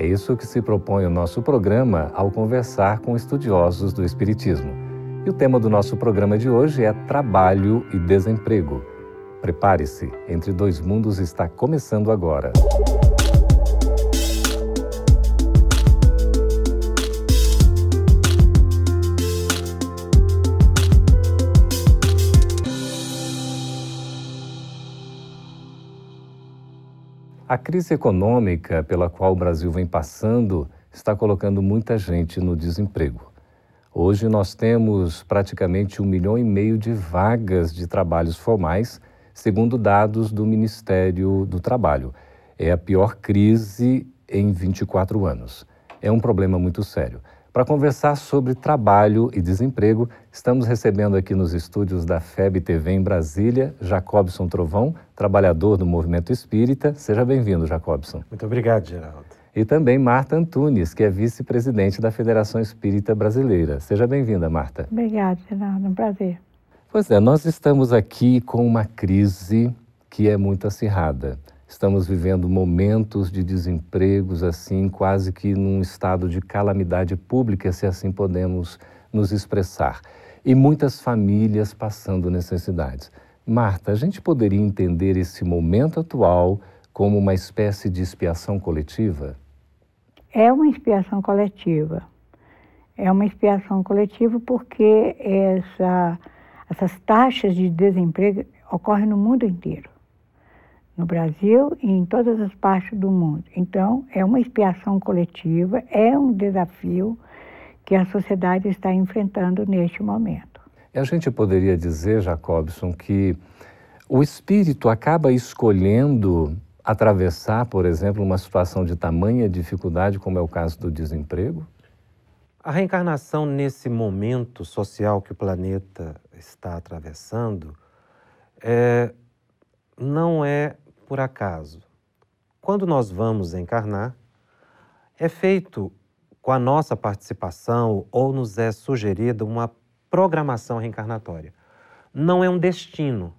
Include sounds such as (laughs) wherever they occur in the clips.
É isso que se propõe o nosso programa ao conversar com estudiosos do Espiritismo. E o tema do nosso programa de hoje é trabalho e desemprego. Prepare-se, Entre Dois Mundos está começando agora. A crise econômica pela qual o Brasil vem passando está colocando muita gente no desemprego. Hoje nós temos praticamente um milhão e meio de vagas de trabalhos formais, segundo dados do Ministério do Trabalho. É a pior crise em 24 anos. É um problema muito sério. Para conversar sobre trabalho e desemprego, estamos recebendo aqui nos estúdios da FEB TV em Brasília, Jacobson Trovão, trabalhador do Movimento Espírita. Seja bem-vindo, Jacobson. Muito obrigado, Geraldo. E também Marta Antunes, que é vice-presidente da Federação Espírita Brasileira. Seja bem-vinda, Marta. Obrigada, Geraldo. É um prazer. Pois é, nós estamos aqui com uma crise que é muito acirrada. Estamos vivendo momentos de desempregos, assim, quase que num estado de calamidade pública, se assim podemos nos expressar. E muitas famílias passando necessidades. Marta, a gente poderia entender esse momento atual como uma espécie de expiação coletiva? É uma expiação coletiva. É uma expiação coletiva porque essa, essas taxas de desemprego ocorrem no mundo inteiro no Brasil e em todas as partes do mundo. Então, é uma expiação coletiva, é um desafio que a sociedade está enfrentando neste momento. E a gente poderia dizer, Jacobson, que o espírito acaba escolhendo atravessar, por exemplo, uma situação de tamanha dificuldade, como é o caso do desemprego? A reencarnação, nesse momento social que o planeta está atravessando, é, não é por acaso. Quando nós vamos encarnar, é feito com a nossa participação ou nos é sugerida uma programação reencarnatória. Não é um destino,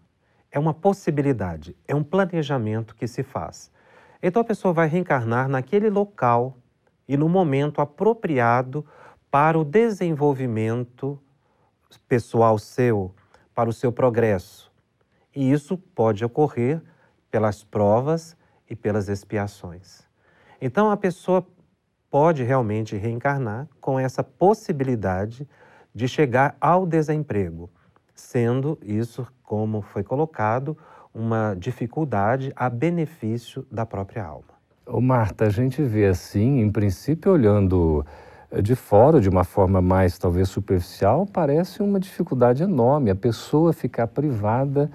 é uma possibilidade, é um planejamento que se faz. Então a pessoa vai reencarnar naquele local e no momento apropriado para o desenvolvimento pessoal seu, para o seu progresso. E isso pode ocorrer pelas provas e pelas expiações. Então a pessoa pode realmente reencarnar com essa possibilidade de chegar ao desemprego, sendo isso, como foi colocado, uma dificuldade a benefício da própria alma. Ô Marta, a gente vê assim, em princípio, olhando de fora, de uma forma mais talvez superficial, parece uma dificuldade enorme a pessoa ficar privada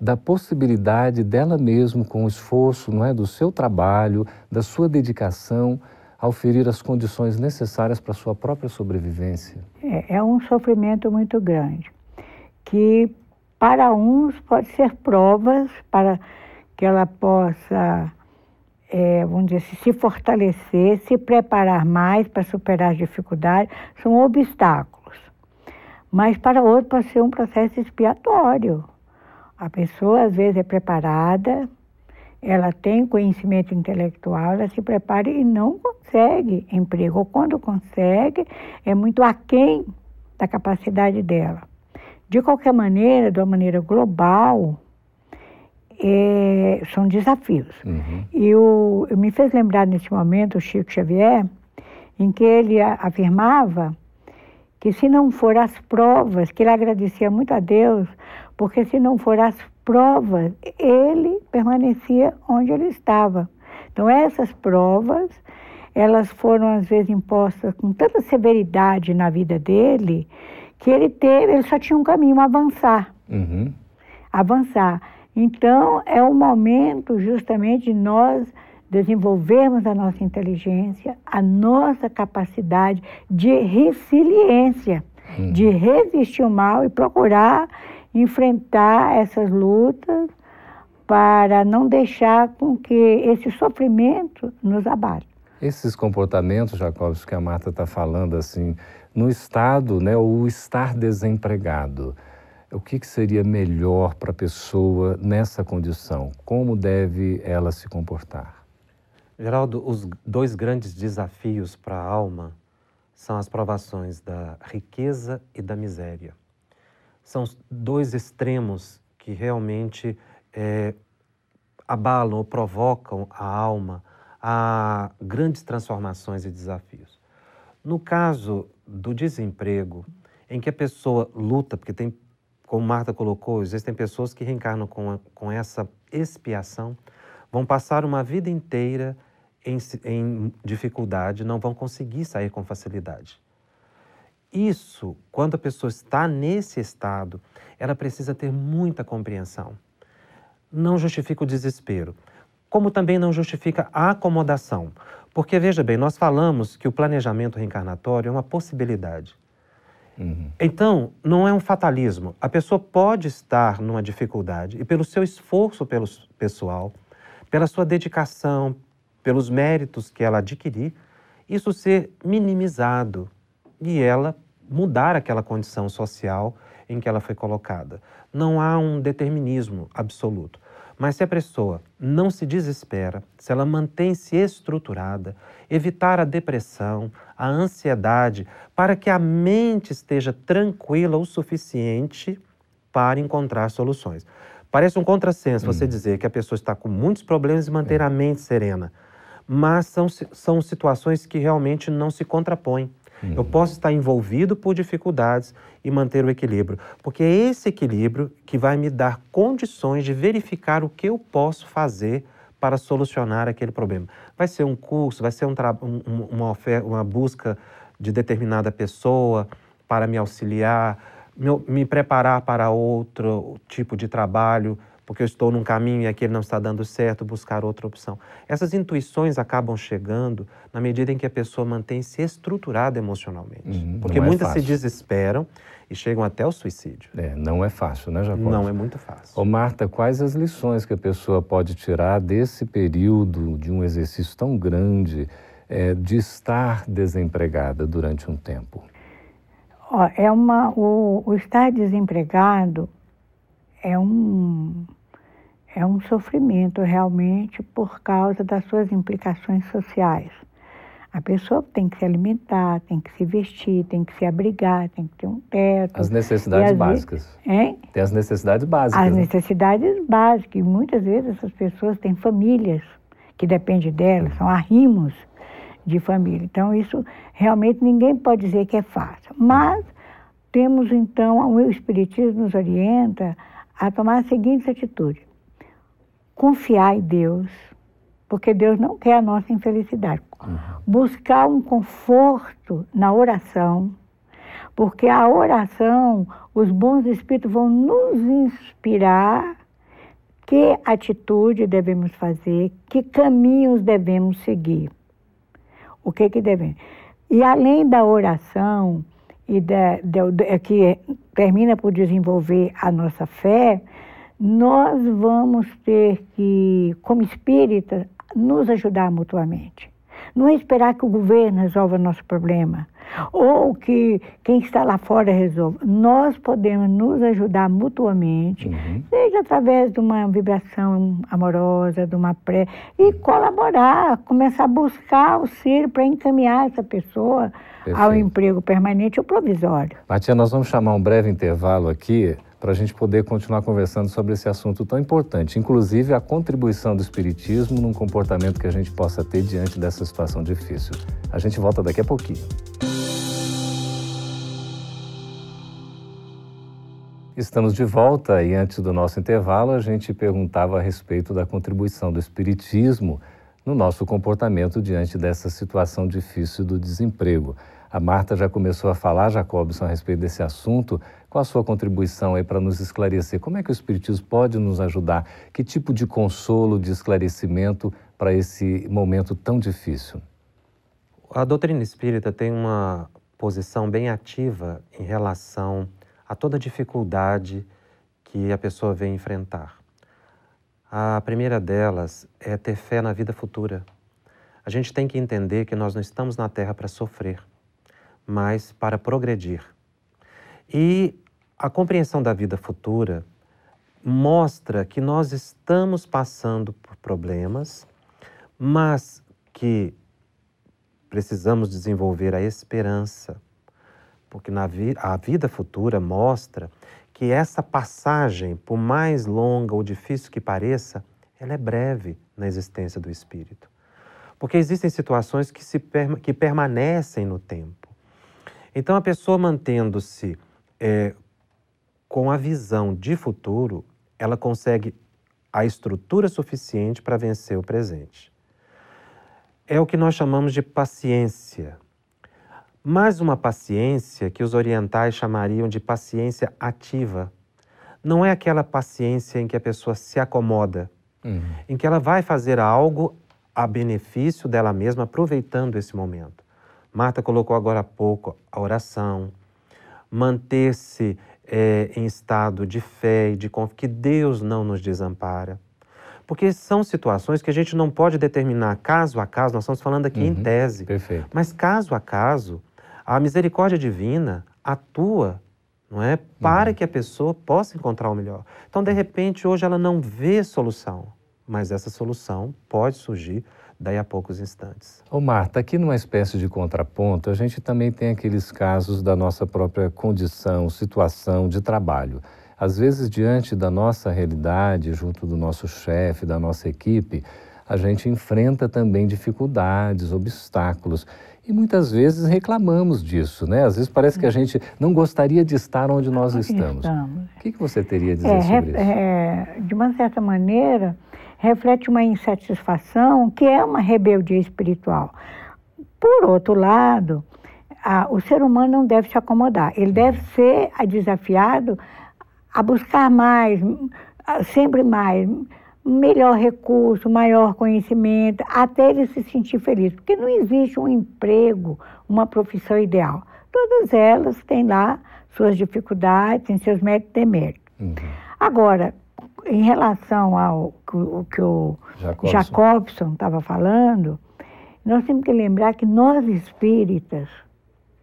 da possibilidade dela mesma, com o esforço não é, do seu trabalho, da sua dedicação, a oferir as condições necessárias para a sua própria sobrevivência? É, é um sofrimento muito grande, que para uns pode ser provas para que ela possa, é, vamos dizer, se fortalecer, se preparar mais para superar as dificuldades, são obstáculos. Mas para outros pode ser um processo expiatório a pessoa às vezes é preparada, ela tem conhecimento intelectual, ela se prepara e não consegue emprego. Ou quando consegue, é muito aquém da capacidade dela. De qualquer maneira, de uma maneira global, é, são desafios. Uhum. E o, me fez lembrar nesse momento o Chico Xavier, em que ele afirmava que se não for as provas, que ele agradecia muito a Deus porque se não for as provas, ele permanecia onde ele estava. Então essas provas, elas foram às vezes impostas com tanta severidade na vida dele, que ele teve, ele só tinha um caminho, avançar. Uhum. Avançar. Então é o momento justamente de nós desenvolvermos a nossa inteligência, a nossa capacidade de resiliência. hum. de resistir ao mal e procurar enfrentar essas lutas para não deixar com que esse sofrimento nos abate. Esses comportamentos, Jacobs, que a Marta está falando, assim, no estado, né, o estar desempregado, o que, que seria melhor para a pessoa nessa condição? Como deve ela se comportar? Geraldo, os dois grandes desafios para a alma são as provações da riqueza e da miséria. São dois extremos que realmente é, abalam ou provocam a alma a grandes transformações e desafios. No caso do desemprego, em que a pessoa luta, porque tem, como Marta colocou, existem pessoas que reencarnam com, a, com essa expiação, vão passar uma vida inteira em, em dificuldade, não vão conseguir sair com facilidade. Isso, quando a pessoa está nesse estado, ela precisa ter muita compreensão. Não justifica o desespero, como também não justifica a acomodação. Porque, veja bem, nós falamos que o planejamento reencarnatório é uma possibilidade. Uhum. Então, não é um fatalismo. A pessoa pode estar numa dificuldade e, pelo seu esforço pelo pessoal, pela sua dedicação, pelos méritos que ela adquirir, isso ser minimizado e ela mudar aquela condição social em que ela foi colocada. Não há um determinismo absoluto. Mas se a pessoa não se desespera, se ela mantém-se estruturada, evitar a depressão, a ansiedade, para que a mente esteja tranquila o suficiente para encontrar soluções. Parece um contrassenso hum. você dizer que a pessoa está com muitos problemas e manter é. a mente serena, mas são, são situações que realmente não se contrapõem. Uhum. Eu posso estar envolvido por dificuldades e manter o equilíbrio, porque é esse equilíbrio que vai me dar condições de verificar o que eu posso fazer para solucionar aquele problema. Vai ser um curso, vai ser um um, uma, oferta, uma busca de determinada pessoa para me auxiliar, me, me preparar para outro tipo de trabalho, porque eu estou num caminho e aquele não está dando certo, buscar outra opção. Essas intuições acabam chegando na medida em que a pessoa mantém-se estruturada emocionalmente. Uhum, porque é muitas se desesperam e chegam até o suicídio. É, não é fácil, né, Jacob? Não é muito fácil. Ô, Marta, quais as lições que a pessoa pode tirar desse período de um exercício tão grande é, de estar desempregada durante um tempo? É uma, o, o estar desempregado é um, é um sofrimento realmente por causa das suas implicações sociais. A pessoa tem que se alimentar, tem que se vestir, tem que se abrigar, tem que ter um teto. As necessidades básicas. Hein? Tem as necessidades básicas. As né? necessidades básicas. E muitas vezes essas pessoas têm famílias que dependem delas, são arrimos de família. Então, isso realmente ninguém pode dizer que é fácil. Mas temos então, o Espiritismo nos orienta a tomar a seguinte atitude: confiar em Deus, porque Deus não quer a nossa infelicidade. Uhum. Buscar um conforto na oração, porque a oração, os bons espíritos vão nos inspirar que atitude devemos fazer, que caminhos devemos seguir. O que que devemos? E além da oração e da, da, da que termina por desenvolver a nossa fé, nós vamos ter que, como espírita, nos ajudar mutuamente. Não é esperar que o governo resolva nosso problema ou que quem está lá fora resolva. Nós podemos nos ajudar mutuamente, uhum. seja através de uma vibração amorosa, de uma pré, e colaborar, começar a buscar auxílio para encaminhar essa pessoa Perfeito. ao emprego permanente ou provisório. Matia, nós vamos chamar um breve intervalo aqui para a gente poder continuar conversando sobre esse assunto tão importante, inclusive a contribuição do Espiritismo num comportamento que a gente possa ter diante dessa situação difícil. A gente volta daqui a pouquinho. Estamos de volta e antes do nosso intervalo a gente perguntava a respeito da contribuição do Espiritismo no nosso comportamento diante dessa situação difícil do desemprego. A Marta já começou a falar, Jacobson, a respeito desse assunto. Qual a sua contribuição aí para nos esclarecer? Como é que o Espiritismo pode nos ajudar? Que tipo de consolo, de esclarecimento para esse momento tão difícil? A doutrina espírita tem uma posição bem ativa em relação a toda dificuldade que a pessoa vem enfrentar. A primeira delas é ter fé na vida futura. A gente tem que entender que nós não estamos na Terra para sofrer, mas para progredir. E a compreensão da vida futura mostra que nós estamos passando por problemas, mas que precisamos desenvolver a esperança, porque na vi a vida futura mostra que essa passagem, por mais longa ou difícil que pareça, ela é breve na existência do espírito. Porque existem situações que, se, que permanecem no tempo. Então, a pessoa mantendo-se é, com a visão de futuro, ela consegue a estrutura suficiente para vencer o presente. É o que nós chamamos de paciência. Mas uma paciência que os orientais chamariam de paciência ativa. Não é aquela paciência em que a pessoa se acomoda, uhum. em que ela vai fazer algo a benefício dela mesma, aproveitando esse momento. Marta colocou agora há pouco a oração, manter-se é, em estado de fé e de confiança, que Deus não nos desampara. Porque são situações que a gente não pode determinar caso a caso, nós estamos falando aqui uhum, em tese. Perfeito. Mas caso a caso, a misericórdia divina atua não é? Para uhum. que a pessoa possa encontrar o melhor. Então, de repente, hoje ela não vê solução mas essa solução pode surgir daí a poucos instantes. Ô Marta, aqui numa espécie de contraponto, a gente também tem aqueles casos da nossa própria condição, situação de trabalho. Às vezes, diante da nossa realidade, junto do nosso chefe, da nossa equipe, a gente enfrenta também dificuldades, obstáculos. E muitas vezes reclamamos disso, né? Às vezes parece que a gente não gostaria de estar onde nós estamos. estamos. O que, você teria a dizer é, sobre isso? É, de uma certa maneira, reflete uma insatisfação que é uma rebeldia espiritual. Por outro lado, a, o ser humano não deve se acomodar, ele deve ser desafiado a buscar mais, sempre mais, melhor recurso, maior conhecimento, até ele se sentir feliz. Porque não existe um emprego, uma profissão ideal. Todas elas têm lá suas dificuldades, têm seus méritos e deméritos. Uhum. Agora, em relação ao que o Jacobson estava falando, nós temos que lembrar que nós espíritas,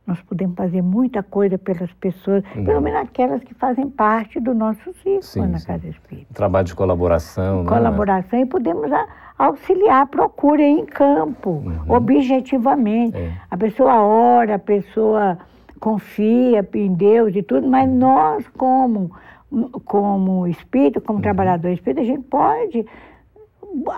nós podemos fazer muita coisa pelas pessoas, uhum. pelo menos aquelas que fazem parte do nosso círculo na sim. Casa Espírita. Trabalho de colaboração. Né? Colaboração e podemos auxiliar, procura em campo, uhum. objetivamente. É. A pessoa ora, a pessoa confia em Deus e tudo, mas nós como como espírito, como uhum. trabalhador espírita, a gente pode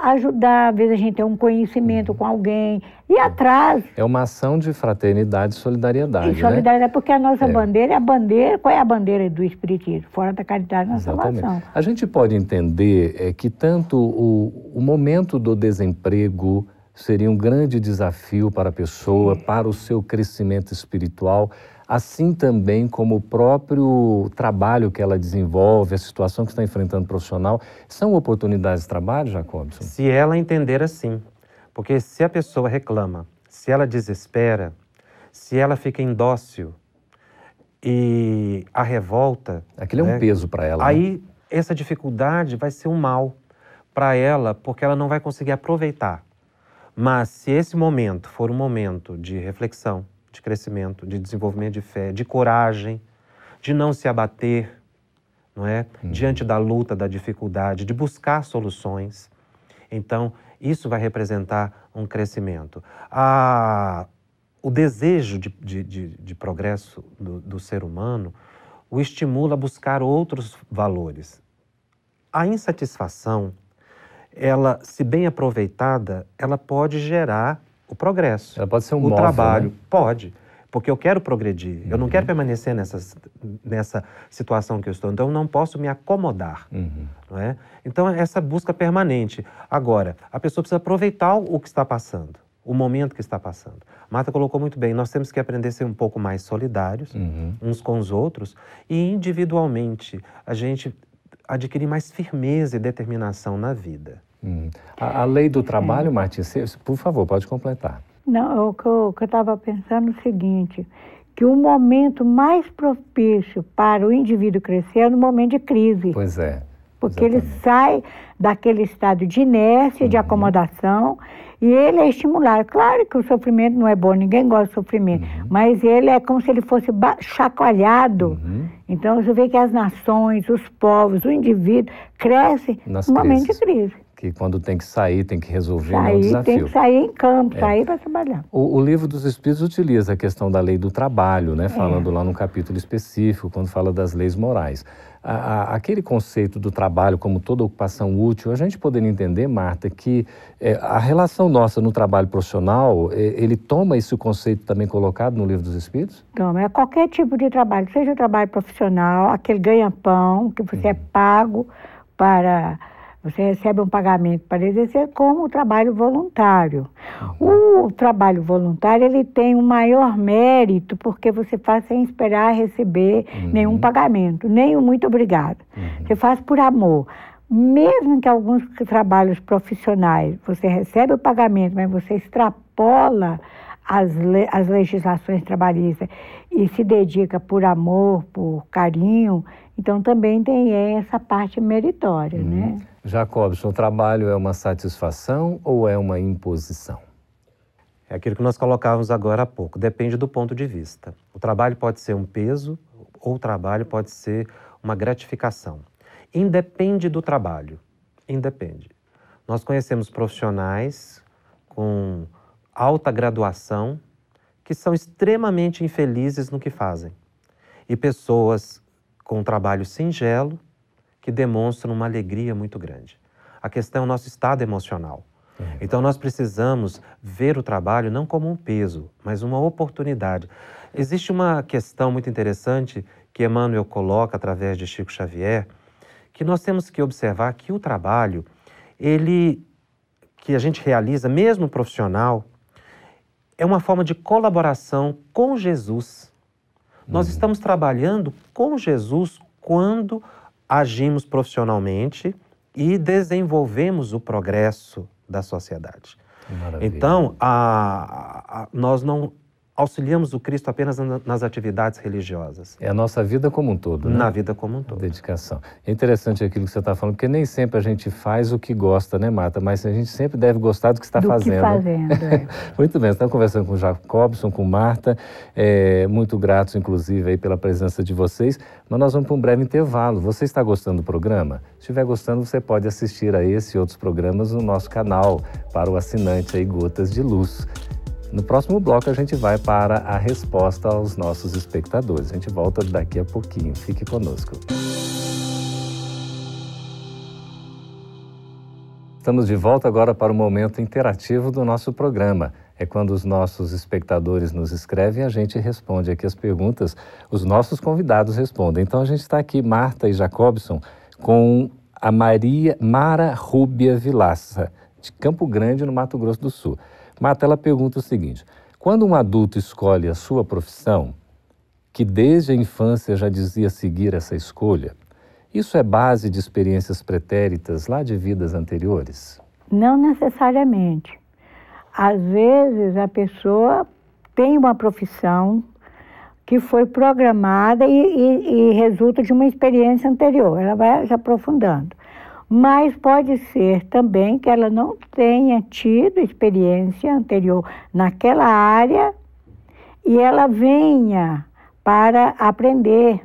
ajudar, às vezes a gente tem um conhecimento uhum. com alguém, e atrás. É uma ação de fraternidade e solidariedade. E solidariedade, né? porque a nossa é. bandeira é a bandeira. Qual é a bandeira do Espiritismo? Fora da caridade na Exatamente. salvação. A gente pode entender é, que tanto o, o momento do desemprego seria um grande desafio para a pessoa, para o seu crescimento espiritual assim também como o próprio trabalho que ela desenvolve, a situação que está enfrentando profissional, são oportunidades de trabalho, Jacobson? Se ela entender assim. Porque se a pessoa reclama, se ela desespera, se ela fica indócil e a revolta. Aquilo né, é um né, peso para ela. Aí né? essa dificuldade vai ser um mal para ela, porque ela não vai conseguir aproveitar. Mas se esse momento for um momento de reflexão, de crescimento, de desenvolvimento de fé, de coragem, de não se abater, não é? Uhum. Diante da luta, da dificuldade, de buscar soluções. Então, isso vai representar um crescimento. A, o desejo de, de, de, de progresso do, do ser humano o estimula a buscar outros valores. A insatisfação, ela, se bem aproveitada, ela pode gerar o progresso. Ela pode ser um O móvel, trabalho. Né? Pode. Porque eu quero progredir. Uhum. Eu não quero uhum. permanecer nessa, nessa situação que eu estou. Então, eu não posso me acomodar. Uhum. Não é? Então, essa busca permanente. Agora, a pessoa precisa aproveitar o que está passando, o momento que está passando. Marta colocou muito bem, nós temos que aprender a ser um pouco mais solidários uhum. uns com os outros e individualmente a gente adquirir mais firmeza e determinação na vida. Hum. A, a, lei do trabalho, é. Martins, por favor, pode completar. Não, o que eu estava pensando é o seguinte, que o momento mais propício para o indivíduo crescer é no momento de crise. Pois é. Porque exatamente. ele sai daquele estado de inércia, uhum. de acomodação, e ele é estimulado. Claro que o sofrimento não é bom, ninguém gosta de sofrimento, uhum. mas ele é como se ele fosse chacoalhado. Uhum. Então você vê que as nações, os povos, o indivíduo crescem Nas no momento de crise que quando tem que sair, tem que resolver, sair, é um desafio. Tem que sair em campo, é. sair para trabalhar. O, o, livro dos Espíritos utiliza a questão da lei do trabalho, né? falando é. lá num capítulo específico, quando fala das leis morais. A, a, aquele conceito do trabalho como toda ocupação útil, a gente poderia entender, Marta, que é, a relação nossa no trabalho profissional, é, ele toma esse conceito também colocado no livro dos Espíritos? Toma, é qualquer tipo de trabalho, seja o trabalho profissional, aquele ganha-pão, que você é uhum. é pago para você recebe um pagamento para exercer como o trabalho voluntário. O trabalho voluntário ele tem um maior mérito porque você faz sem esperar receber uhum. nenhum pagamento, nem um muito obrigado. Uhum. Você faz por amor. Mesmo que alguns trabalhos profissionais você recebe o pagamento, mas você extrapola as, le as legislações trabalhistas e se dedica por amor, por carinho, então também tem essa parte meritória, uhum. né? Jacobson, o trabalho é uma satisfação ou é uma imposição? É aquilo que nós colocávamos agora há pouco, depende do ponto de vista. O trabalho pode ser um peso ou o trabalho pode ser uma gratificação. Independe do trabalho, independe. Nós conhecemos profissionais com alta graduação que são extremamente infelizes no que fazem e pessoas com um trabalho singelo que demonstram uma alegria muito grande. A questão é o nosso estado emocional. Uhum. Então nós precisamos ver o trabalho não como um peso, mas uma oportunidade. Existe uma questão muito interessante que Emmanuel coloca através de Chico Xavier, que nós temos que observar que o trabalho, ele que a gente realiza, mesmo profissional, é uma forma de colaboração com Jesus. Nós uhum. estamos trabalhando com Jesus quando agimos profissionalmente e desenvolvemos o progresso da sociedade. Maravilha. Então, a, a, nós não auxiliamos o Cristo apenas nas atividades religiosas. É a nossa vida como um todo, né? Na vida como um todo. dedicação. É interessante aquilo que você está falando, porque nem sempre a gente faz o que gosta, né, Marta? Mas a gente sempre deve gostar do que está do fazendo. Que fazendo é. (laughs) muito bem, estamos conversando com o Jacobson, com Marta, é, muito gratos, inclusive, aí, pela presença de vocês, mas nós vamos para um breve intervalo. Você está gostando do programa? Se estiver gostando, você pode assistir a esse e outros programas no nosso canal, para o assinante aí Gotas de Luz. No próximo bloco, a gente vai para a resposta aos nossos espectadores. A gente volta daqui a pouquinho. Fique conosco. Estamos de volta agora para o momento interativo do nosso programa. É quando os nossos espectadores nos escrevem a gente responde aqui as perguntas. Os nossos convidados respondem. Então a gente está aqui, Marta e Jacobson, com a Maria Mara Rúbia Vilaça, de Campo Grande, no Mato Grosso do Sul. Mata, ela pergunta o seguinte: quando um adulto escolhe a sua profissão, que desde a infância já dizia seguir essa escolha, isso é base de experiências pretéritas lá de vidas anteriores? Não necessariamente. Às vezes a pessoa tem uma profissão que foi programada e, e, e resulta de uma experiência anterior. Ela vai se aprofundando mas pode ser também que ela não tenha tido experiência anterior naquela área e ela venha para aprender,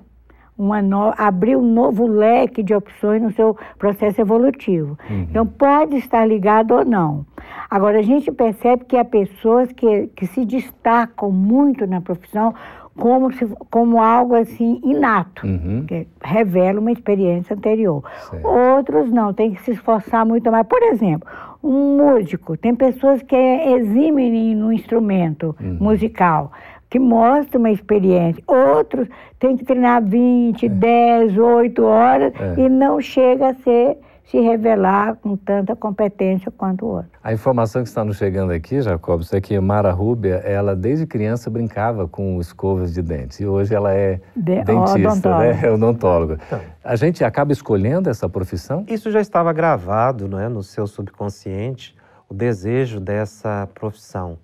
uma no... abrir um novo leque de opções no seu processo evolutivo. Uhum. Então, pode estar ligado ou não. Agora, a gente percebe que há pessoas que, que se destacam muito na profissão como, se, como algo assim inato, uhum. que revela uma experiência anterior. Certo. Outros não, tem que se esforçar muito mais. Por exemplo, um músico, tem pessoas que eximem no instrumento uhum. musical, que mostram uma experiência. Outros têm que treinar 20, é. 10, 8 horas é. e não chega a ser se revelar com tanta competência quanto o outro. A informação que está nos chegando aqui, Jacob, é que Mara Rúbia, ela desde criança brincava com escovas de dentes e hoje ela é de, dentista, né? é odontóloga. Então, a gente acaba escolhendo essa profissão? Isso já estava gravado não é, no seu subconsciente, o desejo dessa profissão.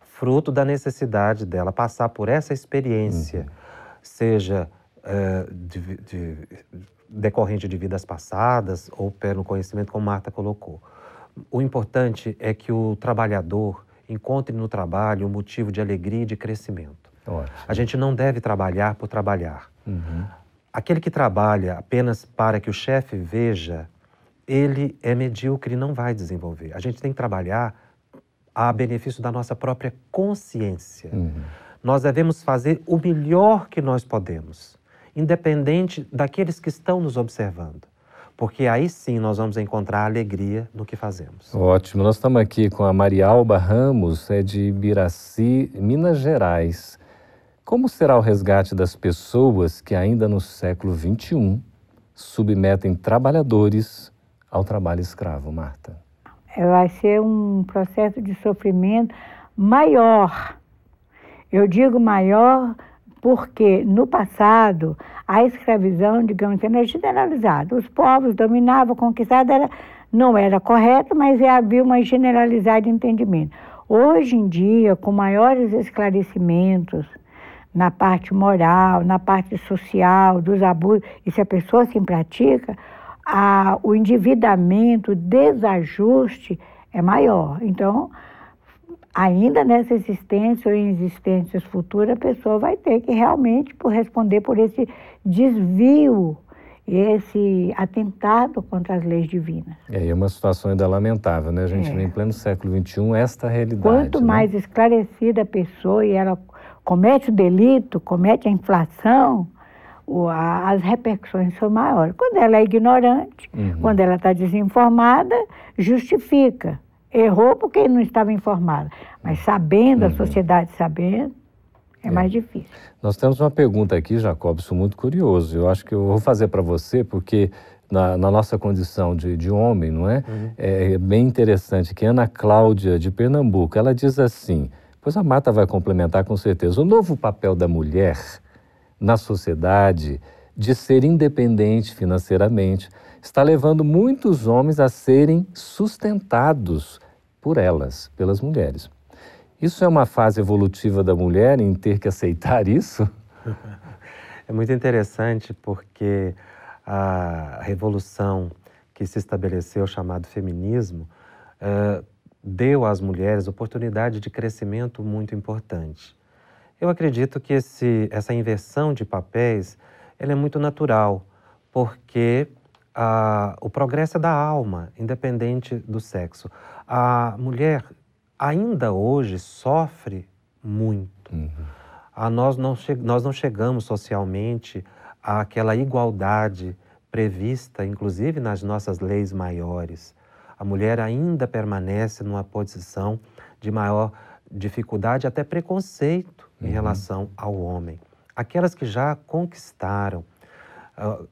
fruto da necessidade dela passar por essa experiência, uhum. seja é, de, de, decorrente de vidas passadas ou pelo conhecimento, como Marta colocou. O importante é que o trabalhador encontre no trabalho um motivo de alegria e de crescimento. Ótimo. A gente não deve trabalhar por trabalhar. Uhum. Aquele que trabalha apenas para que o chefe veja, ele é medíocre e não vai desenvolver. A gente tem que trabalhar a benefício da nossa própria consciência. Uhum. Nós devemos fazer o melhor que nós podemos, independente daqueles que estão nos observando porque aí sim nós vamos encontrar alegria no que fazemos. Ótimo. Nós estamos aqui com a Marialba Ramos, é de Ibiraci, Minas Gerais. Como será o resgate das pessoas que ainda no século XXI submetem trabalhadores ao trabalho escravo, Marta? Vai ser um processo de sofrimento maior. Eu digo maior porque no passado a escravidão, digamos assim, era generalizada. Os povos dominavam, conquistavam, era, não era correto, mas havia uma generalizada de entendimento. Hoje em dia, com maiores esclarecimentos na parte moral, na parte social, dos abusos, e se a pessoa se pratica, a, o endividamento, o desajuste é maior. Então, ainda nessa existência ou em existências futuras, a pessoa vai ter que realmente responder por esse desvio, esse atentado contra as leis divinas. É, é uma situação ainda lamentável, né? A gente é. vem em pleno século XXI, esta realidade. Quanto né? mais esclarecida a pessoa e ela comete o delito, comete a inflação, as repercussões são maiores. Quando ela é ignorante, uhum. quando ela está desinformada, justifica. Errou porque não estava informada. Mas sabendo, uhum. a sociedade sabendo, é, é, mais difícil. Nós temos uma pergunta aqui, Jacobson, muito curioso. Eu acho que eu vou fazer para você, porque na, na, nossa condição de, de homem, não é? Uhum. é? É bem interessante que Ana Cláudia, de Pernambuco, ela diz assim, pois a Marta vai complementar com certeza, o novo papel da mulher na sociedade de ser independente financeiramente está levando muitos homens a serem sustentados por elas, pelas mulheres. Isso é uma fase evolutiva da mulher em ter que aceitar isso? (laughs) É muito interessante porque a revolução que se estabeleceu, chamado feminismo, uh, deu às mulheres oportunidade de crescimento muito importante. Eu acredito que esse, essa inversão de papéis ela é muito natural, porque uh, o progresso é da alma, independente do sexo. A mulher ainda hoje sofre muito. Uhum. A nós, não nós não chegamos socialmente àquela igualdade prevista, inclusive nas nossas leis maiores. A mulher ainda permanece numa posição de maior dificuldade, até preconceito uhum. em relação ao homem. Aquelas que já conquistaram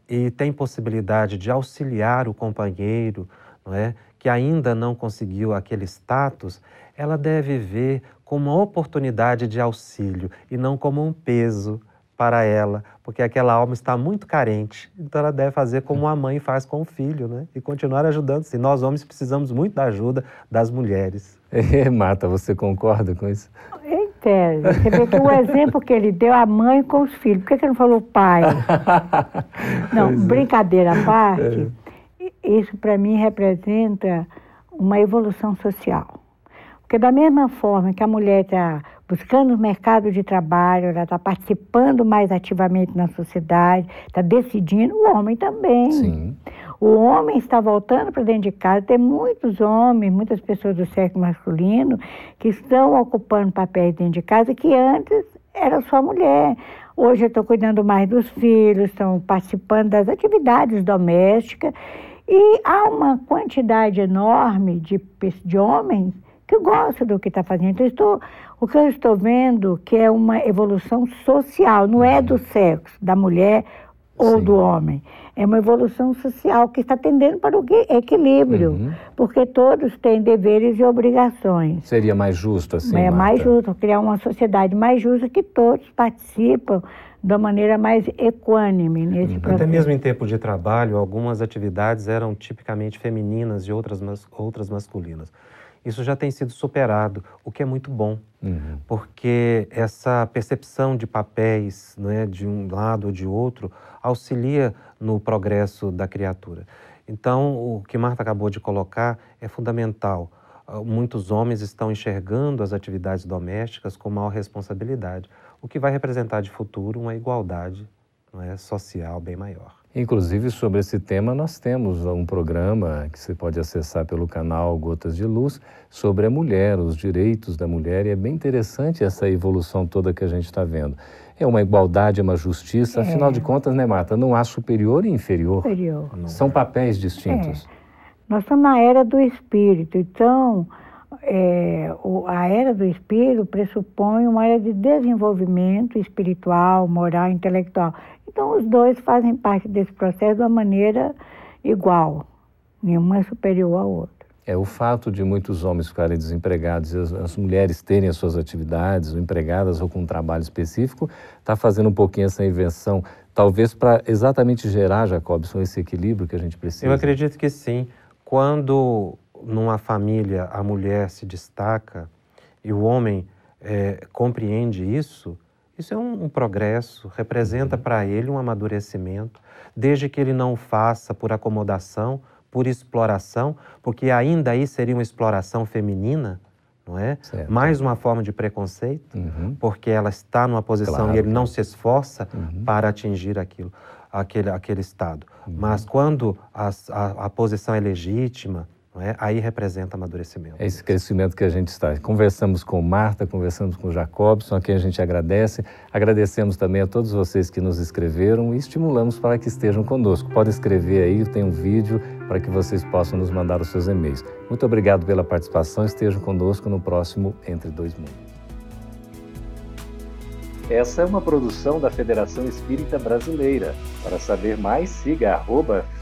e têm possibilidade de auxiliar o companheiro, não é? que ainda não conseguiu aquele status, ela deve ver como uma oportunidade de auxílio e não como um peso para ela, porque aquela alma está muito carente. Então ela deve fazer como a mãe faz com o filho, né? E continuar ajudando. -se. Nós homens precisamos muito da ajuda das mulheres. (laughs) É, Mata, você concorda com isso? Em tese. Você vê que o (laughs) exemplo que ele deu, a mãe com os filhos. Por que, que ele não falou pai? (laughs) não, é. brincadeira à parte. É isso para mim representa uma evolução social. Porque da mesma forma que a mulher está buscando o mercado de trabalho, ela está participando mais ativamente na sociedade, está decidindo, o homem também. Sim. O homem está voltando para dentro de casa. Tem muitos homens, muitas pessoas do sexo masculino que estão ocupando papéis dentro de casa que antes era só mulher. Hoje estão cuidando mais dos filhos, estão participando das atividades domésticas e há uma quantidade enorme de, de homens que gostam do que está fazendo. Então, estou, o que eu estou vendo que é uma evolução social, não é do sexo, da mulher ou Sim. do homem. É uma evolução social que está tendendo para o equilíbrio, uhum. porque todos têm deveres e obrigações. Seria mais justo assim? É Marta? mais justo, criar uma sociedade mais justa que todos participam da maneira mais equânime nesse uhum. processo. Até mesmo em tempo de trabalho, algumas atividades eram tipicamente femininas e outras, mas, outras masculinas. Isso já tem sido superado, o que é muito bom, uhum. porque essa percepção de papéis né, de um lado ou de outro auxilia no progresso da criatura. Então, o que Marta acabou de colocar é fundamental. Ah, muitos homens estão enxergando as atividades domésticas com maior responsabilidade, o que vai representar de futuro uma igualdade não é, social bem maior. Inclusive, sobre esse tema, nós temos um programa que você pode acessar pelo canal Gotas de Luz sobre a mulher, os direitos da mulher, e é bem interessante essa evolução toda que a gente está vendo. É uma igualdade, é uma justiça, é. afinal de contas, né, Marta? Não há superior e inferior. Superior. São papéis distintos. É. Nós estamos na era do espírito, então é, o, a era do espírito pressupõe uma era de desenvolvimento espiritual, moral, intelectual. Então, os dois fazem parte desse processo de uma maneira igual, nenhuma é superior à outra. É o fato de muitos homens ficarem desempregados e as, as mulheres terem as suas atividades, ou empregadas ou com um trabalho específico, está fazendo um pouquinho essa invenção, talvez para exatamente gerar, Jacobson, esse equilíbrio que a gente precisa. Eu acredito que sim. Quando numa família a mulher se destaca e o homem é, compreende isso, isso é um, um progresso, representa uhum. para ele um amadurecimento, desde que ele não faça por acomodação, por exploração, porque ainda aí seria uma exploração feminina, não é? Certo. Mais uma forma de preconceito, uhum. porque ela está numa posição claro. e ele não se esforça uhum. para atingir aquilo, aquele, aquele estado. Uhum. Mas quando a, a, a posição é legítima, é? Aí representa amadurecimento. É esse crescimento que a gente está. Conversamos com Marta, conversamos com Jacobson, a quem a gente agradece. Agradecemos também a todos vocês que nos escreveram e estimulamos para que estejam conosco. Pode escrever aí, tem um vídeo para que vocês possam nos mandar os seus e-mails. Muito obrigado pela participação. Estejam conosco no próximo Entre Dois Mundos. Essa é uma produção da Federação Espírita Brasileira. Para saber mais, siga arroba